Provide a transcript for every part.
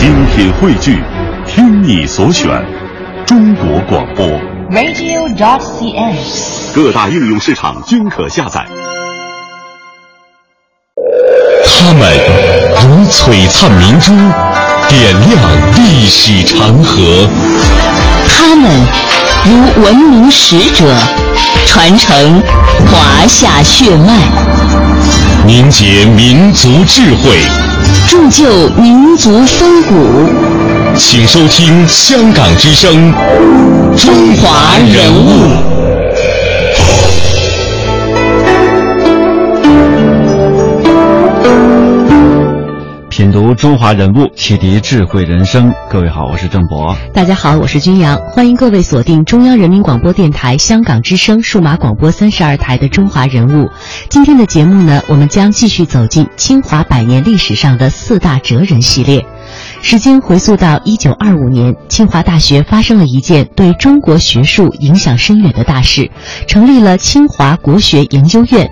精品汇聚，听你所选，中国广播。radio.dot.cn，。各大应用市场均可下载。他们如璀璨明珠，点亮历史长河；他们如文明使者，传承华夏血脉，凝结民族智慧，铸就民族风骨。请收听香港之声《中华人物》。中华人物，启迪智慧人生。各位好，我是郑博。大家好，我是君阳，欢迎各位锁定中央人民广播电台香港之声数码广播三十二台的《中华人物》。今天的节目呢，我们将继续走进清华百年历史上的四大哲人系列。时间回溯到一九二五年，清华大学发生了一件对中国学术影响深远的大事，成立了清华国学研究院。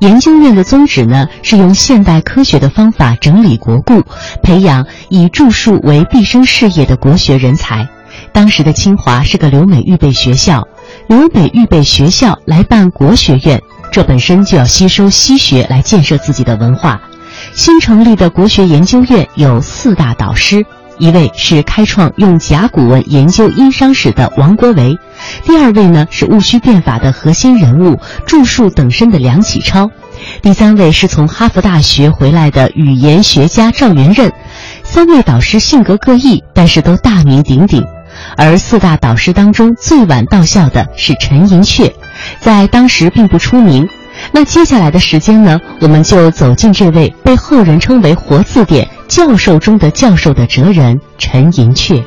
研究院的宗旨呢，是用现代科学的方法整理国故，培养以著述为毕生事业的国学人才。当时的清华是个留美预备学校，留美预备学校来办国学院，这本身就要吸收西学来建设自己的文化。新成立的国学研究院有四大导师，一位是开创用甲骨文研究殷商史的王国维，第二位呢是戊戌变法的核心人物著述等身的梁启超，第三位是从哈佛大学回来的语言学家赵元任。三位导师性格各异，但是都大名鼎鼎。而四大导师当中最晚到校的是陈寅恪，在当时并不出名。那接下来的时间呢，我们就走进这位被后人称为“活字典”教授中的教授的哲人陈寅恪。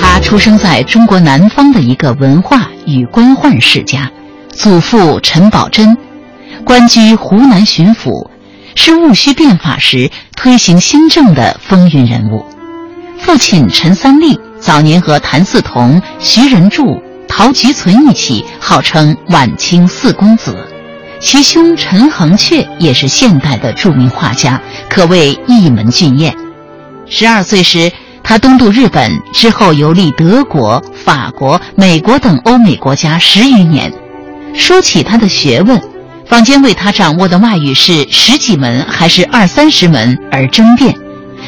他出生在中国南方的一个文化与官宦世家，祖父陈宝箴，官居湖南巡抚，是戊戌变法时推行新政的风云人物。父亲陈三立早年和谭嗣同、徐仁柱。陶菊存一起，号称晚清四公子。其兄陈恒恪也是现代的著名画家，可谓一门俊彦。十二岁时，他东渡日本，之后游历德国、法国、美国等欧美国家十余年。说起他的学问，坊间为他掌握的外语是十几门还是二三十门而争辩。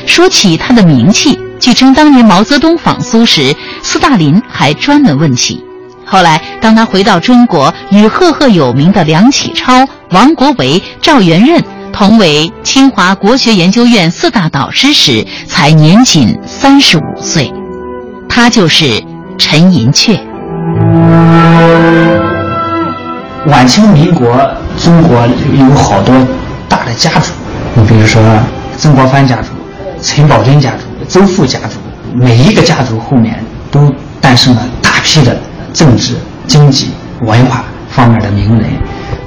说起他的名气，据称当年毛泽东访苏时，斯大林还专门问起。后来，当他回到中国，与赫赫有名的梁启超、王国维、赵元任同为清华国学研究院四大导师时，才年仅三十五岁。他就是陈寅恪。晚清民国，中国有好多大的家族，你比如说曾国藩家族、陈宝箴家族、周复家族，每一个家族后面都诞生了大批的。政治、经济、文化方面的名人，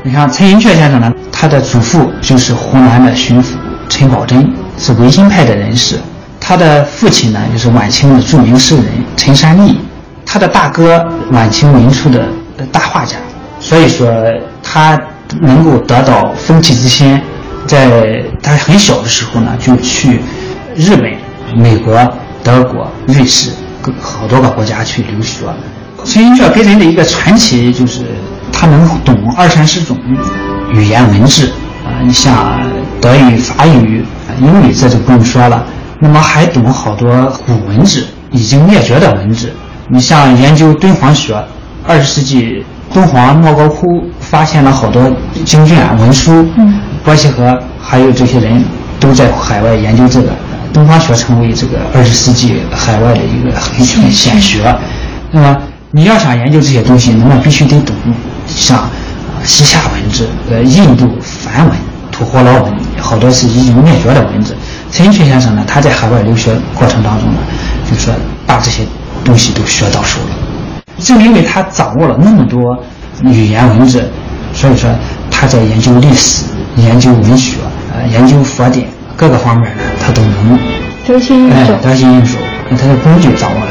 你像陈寅恪先生呢，他的祖父就是湖南的巡抚陈宝箴，是维新派的人士；他的父亲呢，就是晚清的著名诗人陈山立，他的大哥晚清民初的大画家。所以说，他能够得到风气之先，在他很小的时候呢，就去日本、美国、德国、瑞士各好多个国家去留学。陈寅恪给人的一个传奇就是他能懂二三十种语言文字啊，你像德语、法语、英语这就不用说了。那么还懂好多古文字，已经灭绝的文字。你像研究敦煌学，二十世纪敦煌莫高窟发现了好多经卷文书，嗯伯希和还有这些人都在海外研究这个。敦煌学成为这个二十世纪海外的一个很很显学。那么你要想研究这些东西，那么必须得懂像啊西夏文字、呃印度梵文、吐火罗文，好多是已经灭绝的文字。陈寅恪先生呢，他在海外留学过程当中呢，就说把这些东西都学到手了。正因为他掌握了那么多语言文字，所以说他在研究历史、研究文学、呃研究佛典各个方面呢，他都能得心应手。哎，得心应手，他的工具掌握的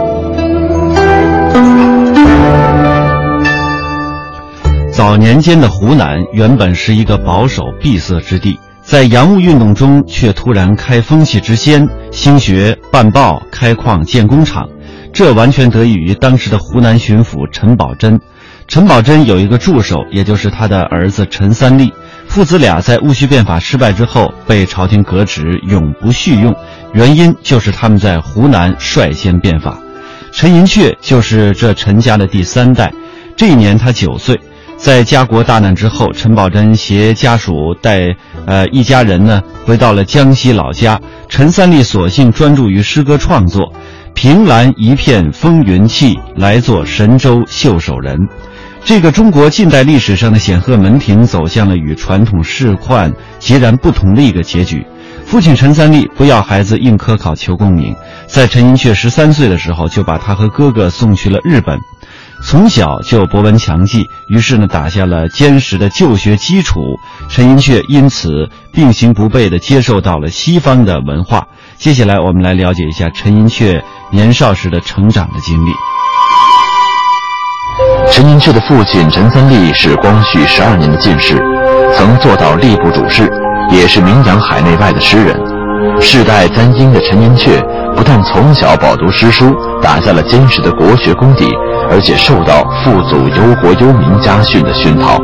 早年间的湖南原本是一个保守闭塞之地，在洋务运动中却突然开风气之先，兴学办报、开矿建工厂。这完全得益于当时的湖南巡抚陈宝箴。陈宝箴有一个助手，也就是他的儿子陈三立。父子俩在戊戌变法失败之后被朝廷革职，永不叙用。原因就是他们在湖南率先变法。陈寅恪就是这陈家的第三代。这一年他九岁。在家国大难之后，陈宝箴携家属带呃一家人呢回到了江西老家。陈三立索性专注于诗歌创作。凭栏一片风云气，来做神州绣手人。这个中国近代历史上的显赫门庭，走向了与传统仕宦截然不同的一个结局。父亲陈三立不要孩子应科考求功名，在陈寅恪十三岁的时候，就把他和哥哥送去了日本。从小就博闻强记，于是呢打下了坚实的就学基础。陈寅恪因此并行不悖地接受到了西方的文化。接下来，我们来了解一下陈寅恪年少时的成长的经历。陈寅恪的父亲陈三立是光绪十二年的进士，曾做到吏部主事，也是名扬海内外的诗人。世代簪缨的陈寅恪，不但从小饱读诗书，打下了坚实的国学功底。而且受到父祖忧国忧民家训的熏陶。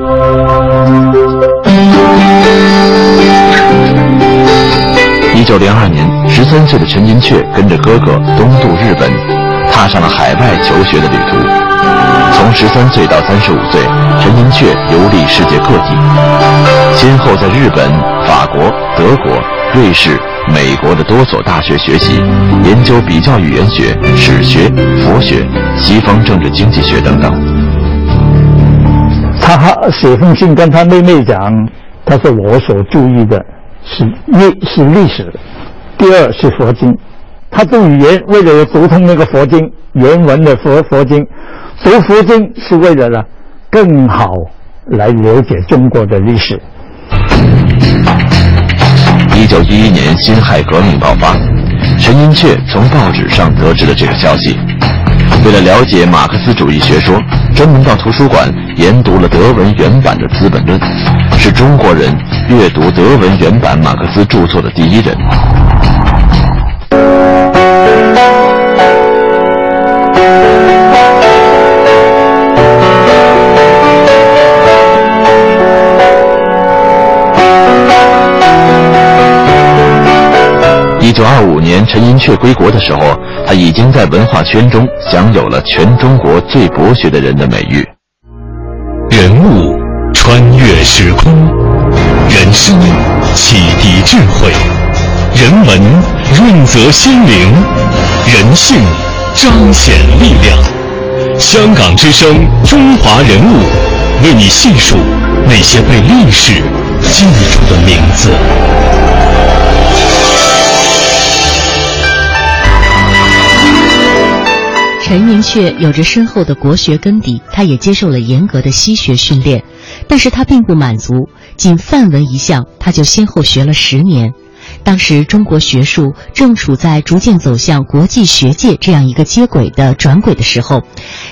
一九零二年，十三岁的陈寅恪跟着哥哥东渡日本，踏上了海外求学的旅途。从十三岁到三十五岁，陈寅恪游历世界各地，先后在日本、法国、德国、瑞士。美国的多所大学学习，研究比较语言学、史学、佛学、西方政治经济学等等。他写封信跟他妹妹讲，他说我所注意的是历是历史，第二是佛经。他读语言为了读通那个佛经原文的佛佛经，读佛经是为了呢更好来了解中国的历史。一九一一年辛亥革命爆发，陈寅恪从报纸上得知了这个消息。为了了解马克思主义学说，专门到图书馆研读了德文原版的《资本论》，是中国人阅读德文原版马克思著作的第一人。一九二五年，陈寅恪归国的时候，他已经在文化圈中享有了全中国最博学的人的美誉。人物穿越时空，人生启迪智慧，人文润泽心灵，人性彰显力量。香港之声，中华人物，为你细数那些被历史记住的名字。陈寅恪有着深厚的国学根底，他也接受了严格的西学训练，但是他并不满足，仅范文一项，他就先后学了十年。当时中国学术正处在逐渐走向国际学界这样一个接轨的转轨的时候，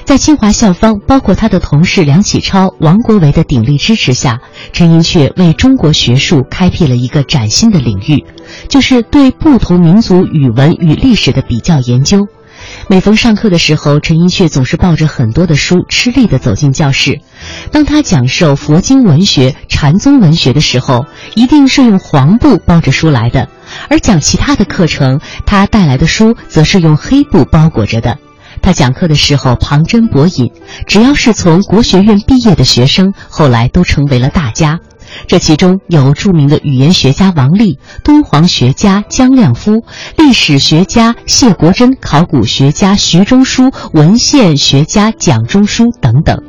在清华校方，包括他的同事梁启超、王国维的鼎力支持下，陈寅恪为中国学术开辟了一个崭新的领域，就是对不同民族语文与历史的比较研究。每逢上课的时候，陈寅恪总是抱着很多的书，吃力地走进教室。当他讲授佛经文学、禅宗文学的时候，一定是用黄布包着书来的；而讲其他的课程，他带来的书则是用黑布包裹着的。他讲课的时候旁征博引，只要是从国学院毕业的学生，后来都成为了大家。这其中有著名的语言学家王立、敦煌学家姜亮夫、历史学家谢国珍、考古学家徐中书、文献学家蒋中书等等。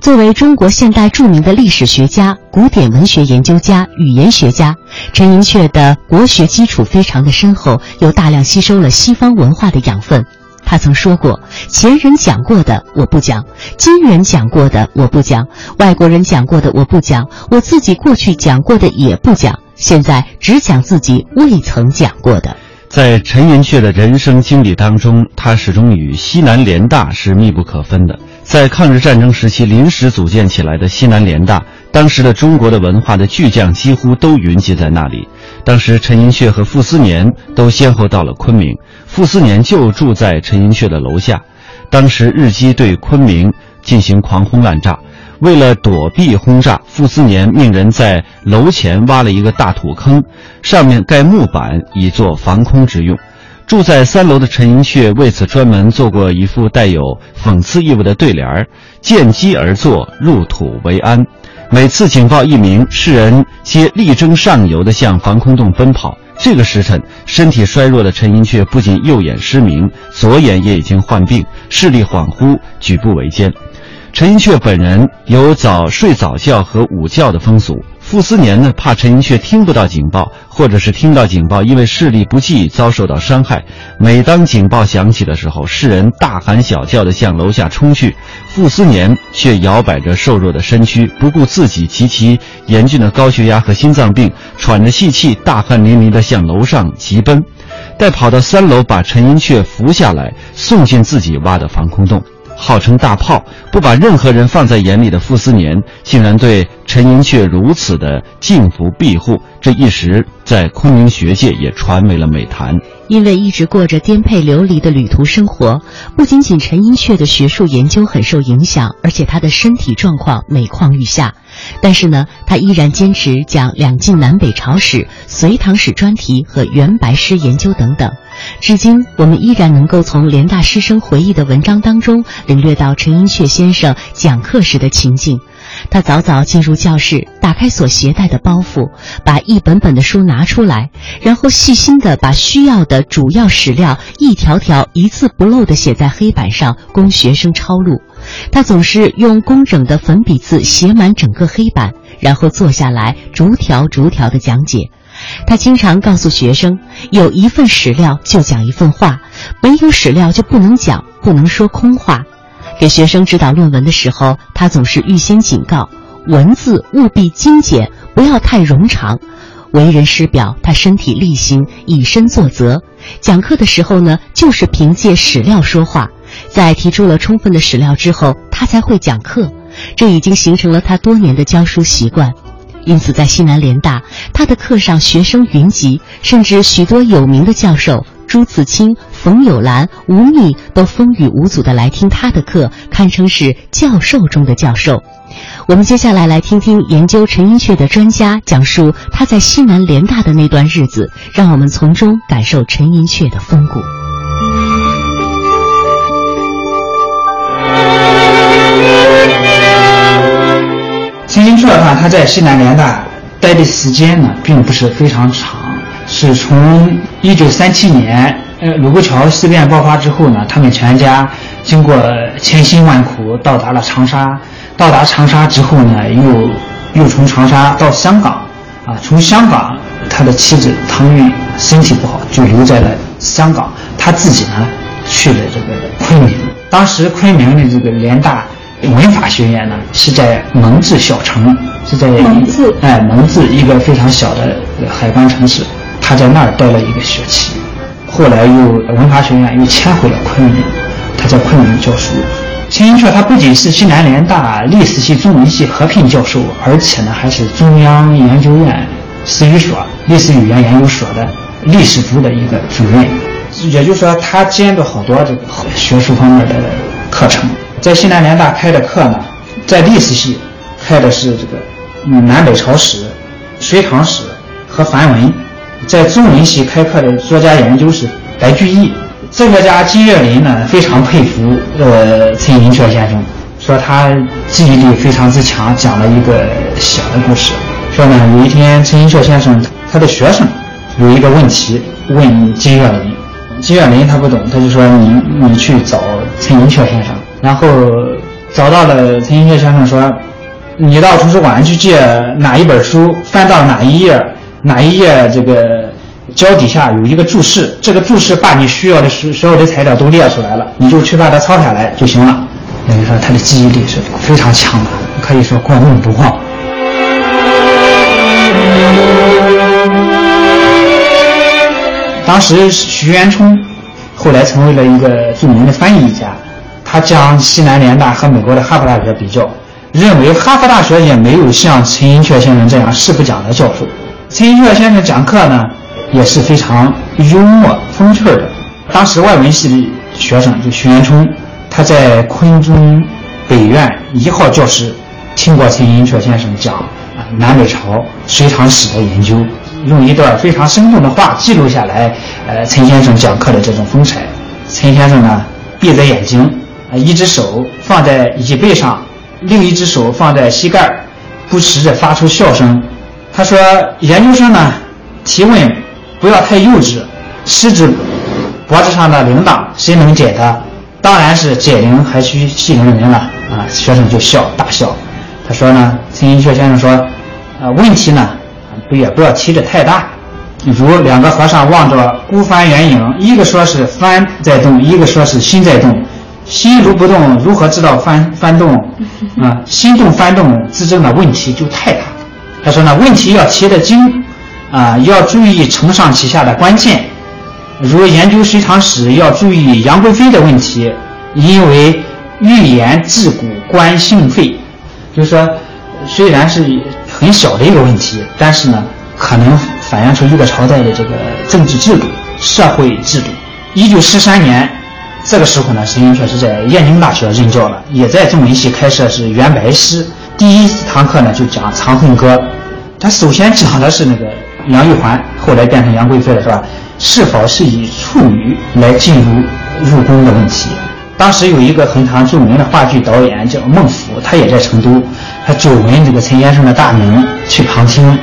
作为中国现代著名的历史学家、古典文学研究家、语言学家，陈寅恪的国学基础非常的深厚，又大量吸收了西方文化的养分。他曾说过：“前人讲过的我不讲，今人讲过的我不讲，外国人讲过的我不讲，我自己过去讲过的也不讲，现在只讲自己未曾讲过的。”在陈寅恪的人生经历当中，他始终与西南联大是密不可分的。在抗日战争时期临时组建起来的西南联大，当时的中国的文化的巨匠几乎都云集在那里。当时陈寅恪和傅斯年都先后到了昆明，傅斯年就住在陈寅恪的楼下。当时日机对昆明进行狂轰滥炸。为了躲避轰炸，傅斯年命人在楼前挖了一个大土坑，上面盖木板以作防空之用。住在三楼的陈寅恪为此专门做过一副带有讽刺意味的对联儿：“见机而作，入土为安。”每次警报一鸣，世人皆力争上游的向防空洞奔跑。这个时辰，身体衰弱的陈寅恪不仅右眼失明，左眼也已经患病，视力恍惚，举步维艰。陈寅恪本人有早睡早觉和午觉的风俗。傅斯年呢，怕陈寅恪听不到警报，或者是听到警报因为视力不济遭受到伤害。每当警报响起的时候，世人大喊小叫地向楼下冲去，傅斯年却摇摆着瘦弱的身躯，不顾自己极其严峻的高血压和心脏病，喘着细气，大汗淋漓地向楼上急奔。待跑到三楼，把陈寅恪扶下来，送进自己挖的防空洞。号称大炮，不把任何人放在眼里的傅斯年，竟然对陈寅恪如此的敬服庇护，这一时在昆明学界也传为了美谈。因为一直过着颠沛流离的旅途生活，不仅仅陈寅恪的学术研究很受影响，而且他的身体状况每况愈下。但是呢，他依然坚持讲两晋南北朝史、隋唐史专题和元白诗研究等等。至今，我们依然能够从联大师生回忆的文章当中领略到陈寅恪先生讲课时的情景。他早早进入教室，打开所携带的包袱，把一本本的书拿出来，然后细心地把需要的主要史料一条条、一字不漏地写在黑板上，供学生抄录。他总是用工整的粉笔字写满整个黑板，然后坐下来逐条逐条地讲解。他经常告诉学生，有一份史料就讲一份话，没有史料就不能讲，不能说空话。给学生指导论文的时候，他总是预先警告：文字务必精简，不要太冗长。为人师表，他身体力行，以身作则。讲课的时候呢，就是凭借史料说话。在提出了充分的史料之后，他才会讲课。这已经形成了他多年的教书习惯。因此，在西南联大，他的课上学生云集，甚至许多有名的教授朱自清、冯友兰、吴宓都风雨无阻地来听他的课，堪称是教授中的教授。我们接下来来听听研究陈寅恪的专家讲述他在西南联大的那段日子，让我们从中感受陈寅恪的风骨。陈寅恪的话，他在西南联大待的时间呢，并不是非常长，是从一九三七年，呃，卢沟桥事变爆发之后呢，他们全家经过千辛万苦到达了长沙。到达长沙之后呢，又又从长沙到香港，啊，从香港他的妻子唐玉身体不好，就留在了香港。他自己呢，去了这个昆明。当时昆明的这个联大。文法学院呢是在蒙自小城，是在蒙自哎蒙自一个非常小的海关城市，他在那儿待了一个学期，后来又文法学院又迁回了昆明，他在昆明教书。陈寅恪他不仅是西南联大历史系、中文系合聘教授，而且呢还是中央研究院史语所历史语言研究所的历史组的一个主任，也就是说他兼着好多这个学术方面的课程。在西南联大开的课呢，在历史系开的是这个嗯南北朝史、隋唐史和梵文；在中文系开课的作家研究是白居易。这个家金岳霖呢非常佩服呃陈寅恪先生，说他记忆力非常之强。讲了一个小的故事，说呢有一天陈寅恪先生他的学生有一个问题问金岳霖，金岳霖他不懂，他就说你你去找陈寅恪先生。然后找到了陈寅恪先生，说：“你到图书馆去借哪一本书，翻到哪一页，哪一页这个脚底下有一个注释，这个注释把你需要的所所有的材料都列出来了，你就去把它抄下来就行了。等于说他的记忆力是非常强的，可以说过目不忘。当时徐元冲后来成为了一个著名的翻译家，他将西南联大和美国的哈佛大学比较，认为哈佛大学也没有像陈寅恪先生这样誓不讲的教授。陈寅恪先生讲课呢也是非常幽默风趣的。当时外文系的学生。就徐渊冲，他在昆中北院一号教室听过陈寅恪先生讲啊南北朝隋唐史的研究。用一段非常生动的话记录下来，呃，陈先生讲课的这种风采。陈先生呢，闭着眼睛，呃，一只手放在椅背上，另一只手放在膝盖，不时地发出笑声。他说：“研究生呢，提问不要太幼稚，食指脖子上的铃铛谁能解的？当然是解铃还须系铃人了。”啊，学生就笑大笑。他说呢，陈寅恪先生说：“呃，问题呢？”不也不要提的太大，如两个和尚望着孤帆远影，一个说是帆在动，一个说是心在动，心如不动，如何知道帆帆动？啊，心动帆动之争的问题就太大。他说呢，问题要提得精，啊，要注意承上启下的关键，如研究隋唐史要注意杨贵妃的问题，因为欲言自古关性废，就是说，虽然是。很小的一个问题，但是呢，可能反映出一个朝代的这个政治制度、社会制度。一九四三年，这个时候呢，陈寅恪是在燕京大学任教了，也在中文系开设是元白诗。第一堂课呢，就讲《长恨歌》，他首先讲的是那个杨玉环，后来变成杨贵妃了，是吧？是否是以处女来进入入宫的问题。当时有一个很常著名的话剧导演叫孟府，他也在成都。他久闻这个陈先生的大名，去旁听，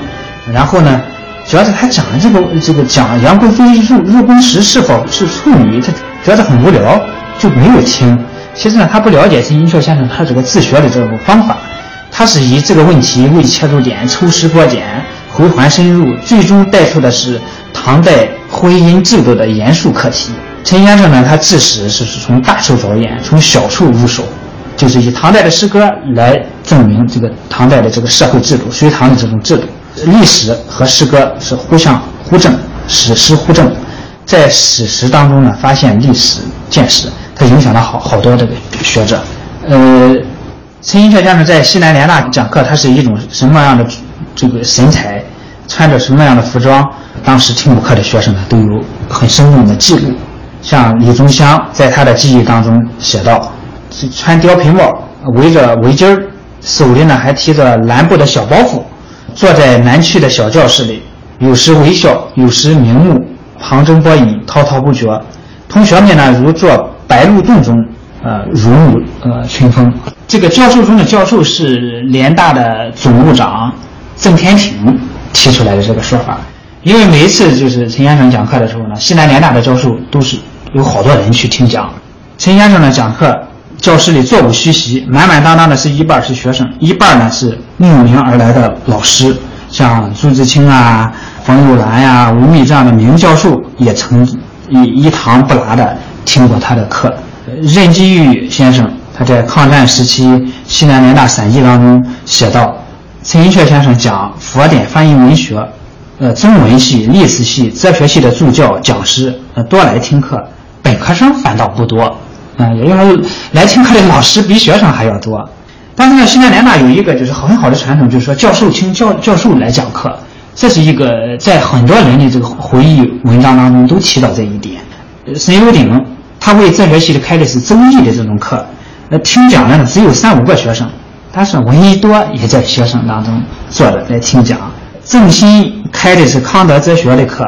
然后呢，主要是他讲的这个这个讲杨贵妃入入宫时是否是处女，他觉得很无聊，就没有听。其实呢，他不了解陈寅恪先生他这个自学的这种方法，他是以这个问题为切入点，抽丝剥茧，回环深入，最终带出的是唐代婚姻制度的严肃课题。陈先生呢，他自始是是从大处着眼，从小处入手。就是以唐代的诗歌来证明这个唐代的这个社会制度，隋唐的这种制度，历史和诗歌是互相互证，史诗互证，在史实当中呢发现历史见识，他影响了好好多这个学者。呃，陈寅恪先生在西南联大讲课，他是一种什么样的这个神采，穿着什么样的服装，当时听过课的学生呢都有很生动的记录。像李宗香在他的记忆当中写道。穿貂皮帽，围着围巾儿，手里呢还提着蓝布的小包袱，坐在南区的小教室里，有时微笑，有时瞑目，旁征博引，滔滔不绝。同学们呢如坐白鹿洞中，呃，如沐呃春风。这个教授中的教授是联大的总务长郑天挺提出来的这个说法，因为每一次就是陈先生讲课的时候呢，西南联大的教授都是有好多人去听讲，陈先生呢讲课。教室里座无虚席，满满当当的是一半是学生，一半呢是慕名而来的老师，像朱自清啊、冯友兰呀、吴宓这样的名教授也曾一一堂不落的听过他的课。任继玉先生他在抗战时期西南联大散记当中写道：陈寅恪先生讲佛典翻译文学，呃，中文系、历史系、哲学系的助教讲师呃多来听课，本科生反倒不多。啊，也就是说，来听课的老师比学生还要多。但是呢，西南联大有一个就是很好的传统，就是说教授请教教授来讲课，这是一个在很多人的这个回忆文章当中都提到这一点。沈有鼎他为哲学系的开的是周易的这种课，那，听讲的呢只有三五个学生，但是闻一多也在学生当中坐着来听讲。郑新开的是康德哲学的课，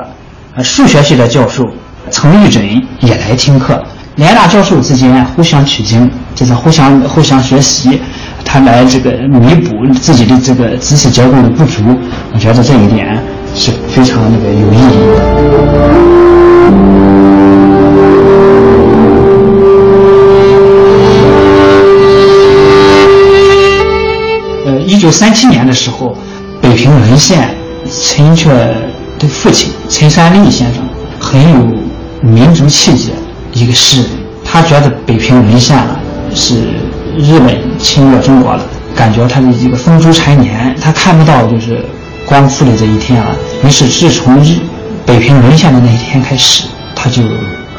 呃，数学系的教授程玉准也来听课。联大教授之间互相取经，就是互相互相学习，他来这个弥补自己的这个知识结构的不足。我觉得这一点是非常那个有意义的。九三七年的时候，北平沦陷，陈寅恪的父亲陈三立先生很有民族气节，一个诗人，他觉得北平沦陷了，是日本侵略中国了，感觉他的一个风烛残年，他看不到就是光复的这一天了。于是自从日北平沦陷的那一天开始，他就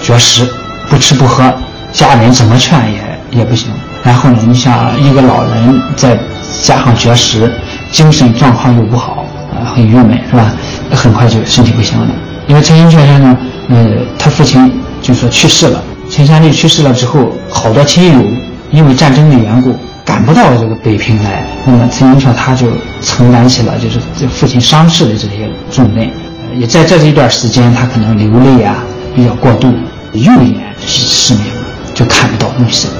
绝食，不吃不喝，家人怎么劝也也不行。然后呢，你像一个老人在加上绝食，精神状况又不好，啊，很郁闷，是吧？很快就身体不行了。因为陈寅恪先生，呃，他父亲就说去世了。陈三立去世了之后，好多亲友因为战争的缘故赶不到这个北平来，那么陈寅恪他就承担起了就是这父亲丧事的这些重任。也在这一段时间，他可能流泪啊比较过度，右眼失明，就看不到东西了。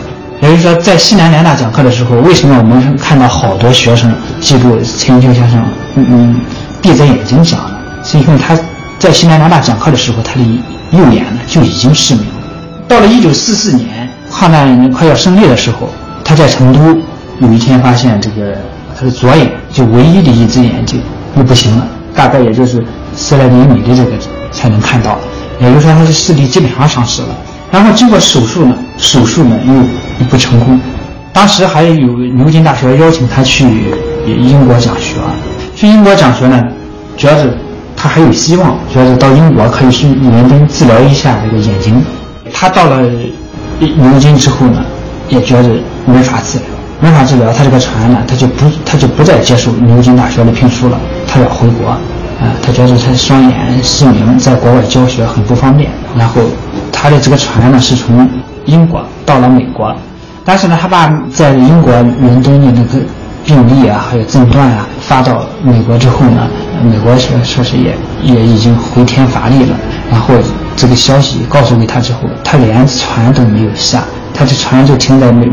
也就是说，在西南联大讲课的时候，为什么我们看到好多学生记住陈寅恪先生，嗯嗯，闭着眼睛讲呢？是因为他在西南联大讲课的时候，他的右眼呢就已经失明了。到了一九四四年，抗战快要胜利的时候，他在成都有一天发现这个他的左眼就唯一的一只眼睛又不行了，大概也就是十来厘米的这个才能看到，也就是说他的视力基本上丧失了。然后经过手术呢，手术呢又又不成功。当时还有牛津大学邀请他去英国讲学，去英国讲学呢，主要是他还有希望，主要是到英国可以去伦敦治疗一下这个眼睛。他到了牛津之后呢，也觉得没法治疗，没法治疗，他这个船呢，他就不他就不再接受牛津大学的聘书了，他要回国。啊，他觉得他双眼失明，在国外教学很不方便。然后，他的这个船呢是从英国到了美国，但是呢，他把在英国伦敦的那个病历啊，还有诊断啊发到美国之后呢，美国说说是也也已经回天乏力了。然后这个消息告诉给他之后，他连船都没有下，他的船就停在美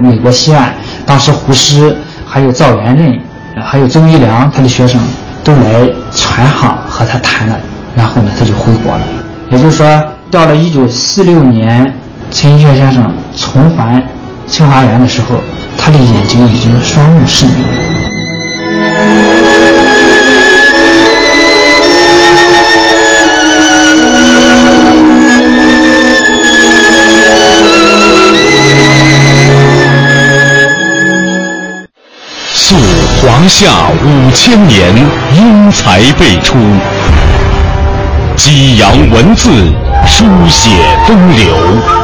美国西岸。当时胡适、还有赵元任、还有周一良他的学生。都来船上和他谈了，然后呢，他就回国了。也就是说，到了一九四六年，陈寅恪先生重返清华园的时候，他的眼睛已经双目失明了。溯华夏五千年，英才辈出；激扬文字，书写风流；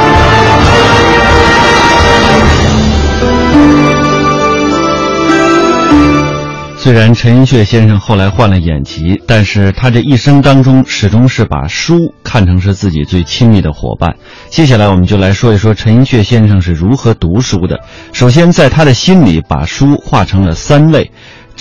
虽然陈寅恪先生后来换了眼疾，但是他这一生当中始终是把书看成是自己最亲密的伙伴。接下来我们就来说一说陈寅恪先生是如何读书的。首先，在他的心里，把书画成了三类。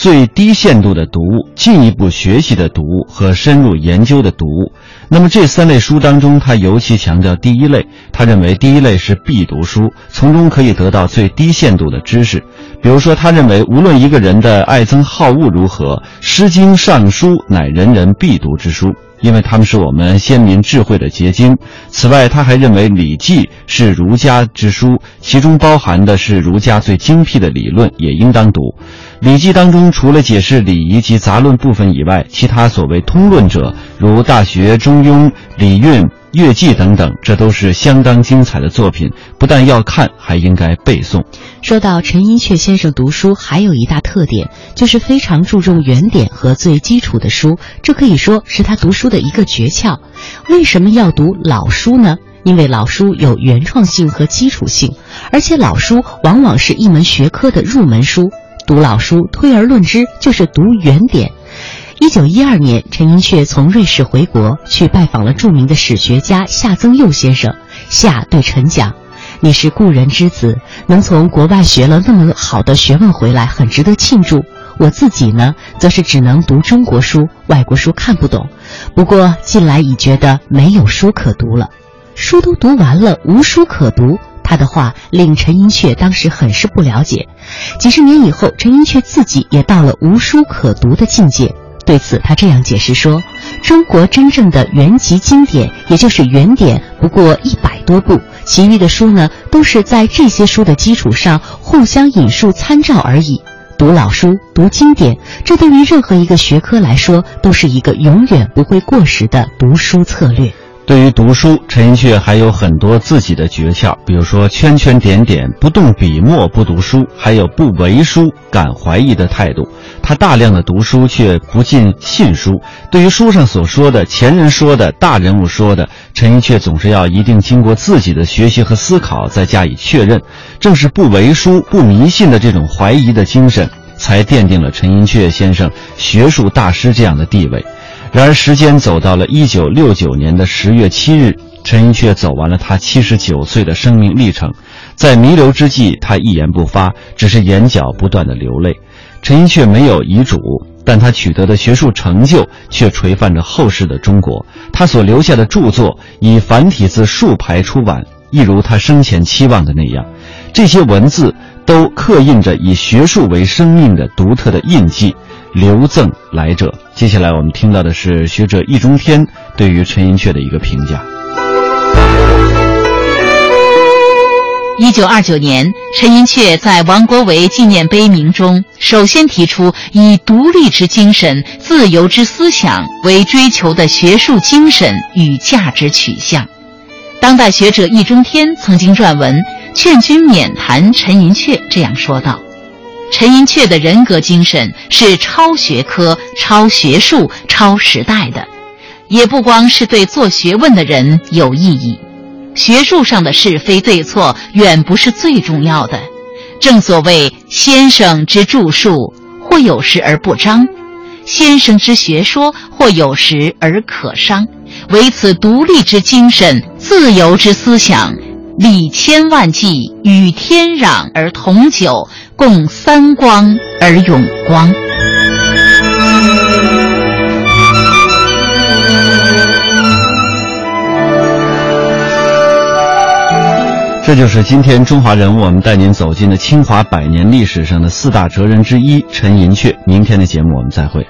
最低限度的读物、进一步学习的读物和深入研究的读物，那么这三类书当中，他尤其强调第一类。他认为第一类是必读书，从中可以得到最低限度的知识。比如说，他认为无论一个人的爱憎好恶如何，《诗经》《尚书》乃人人必读之书。因为他们是我们先民智慧的结晶。此外，他还认为《礼记》是儒家之书，其中包含的是儒家最精辟的理论，也应当读。《礼记》当中除了解释礼仪及杂论部分以外，其他所谓通论者，如《大学》《中庸》《礼运》。乐记等等，这都是相当精彩的作品，不但要看，还应该背诵。说到陈寅恪先生读书，还有一大特点，就是非常注重原点和最基础的书，这可以说是他读书的一个诀窍。为什么要读老书呢？因为老书有原创性和基础性，而且老书往往是一门学科的入门书。读老书，推而论之，就是读原点。一九一二年，陈寅恪从瑞士回国，去拜访了著名的史学家夏曾佑先生。夏对陈讲：“你是故人之子，能从国外学了那么好的学问回来，很值得庆祝。我自己呢，则是只能读中国书，外国书看不懂。不过近来已觉得没有书可读了，书都读完了，无书可读。”他的话令陈寅恪当时很是不了解。几十年以后，陈寅恪自己也到了无书可读的境界。对此，他这样解释说：“中国真正的原籍经典，也就是原典，不过一百多部，其余的书呢，都是在这些书的基础上互相引述参照而已。读老书，读经典，这对于任何一个学科来说，都是一个永远不会过时的读书策略。”对于读书，陈寅恪还有很多自己的诀窍，比如说圈圈点点，不动笔墨不读书，还有不为书敢怀疑的态度。他大量的读书，却不尽信书。对于书上所说的、前人说的、大人物说的，陈寅恪总是要一定经过自己的学习和思考，再加以确认。正是不为书、不迷信的这种怀疑的精神，才奠定了陈寅恪先生学术大师这样的地位。然而，时间走到了一九六九年的十月七日，陈寅恪走完了他七十九岁的生命历程。在弥留之际，他一言不发，只是眼角不断的流泪。陈寅恪没有遗嘱，但他取得的学术成就却垂范着后世的中国。他所留下的著作以繁体字竖排出版，一如他生前期望的那样。这些文字都刻印着以学术为生命的独特的印记。留赠来者。接下来我们听到的是学者易中天对于陈寅恪的一个评价。一九二九年，陈寅恪在王国维纪念碑铭中，首先提出以独立之精神、自由之思想为追求的学术精神与价值取向。当代学者易中天曾经撰文劝君免谈陈寅恪，这样说道。陈寅恪的人格精神是超学科、超学术、超时代的，也不光是对做学问的人有意义。学术上的是非对错远不是最重要的。正所谓先生之著述，或有时而不彰；先生之学说，或有时而可商。唯此独立之精神、自由之思想，历千万计，与天壤而同久。共三光而永光。这就是今天中华人物，我们带您走进的清华百年历史上的四大哲人之一陈寅恪。明天的节目我们再会。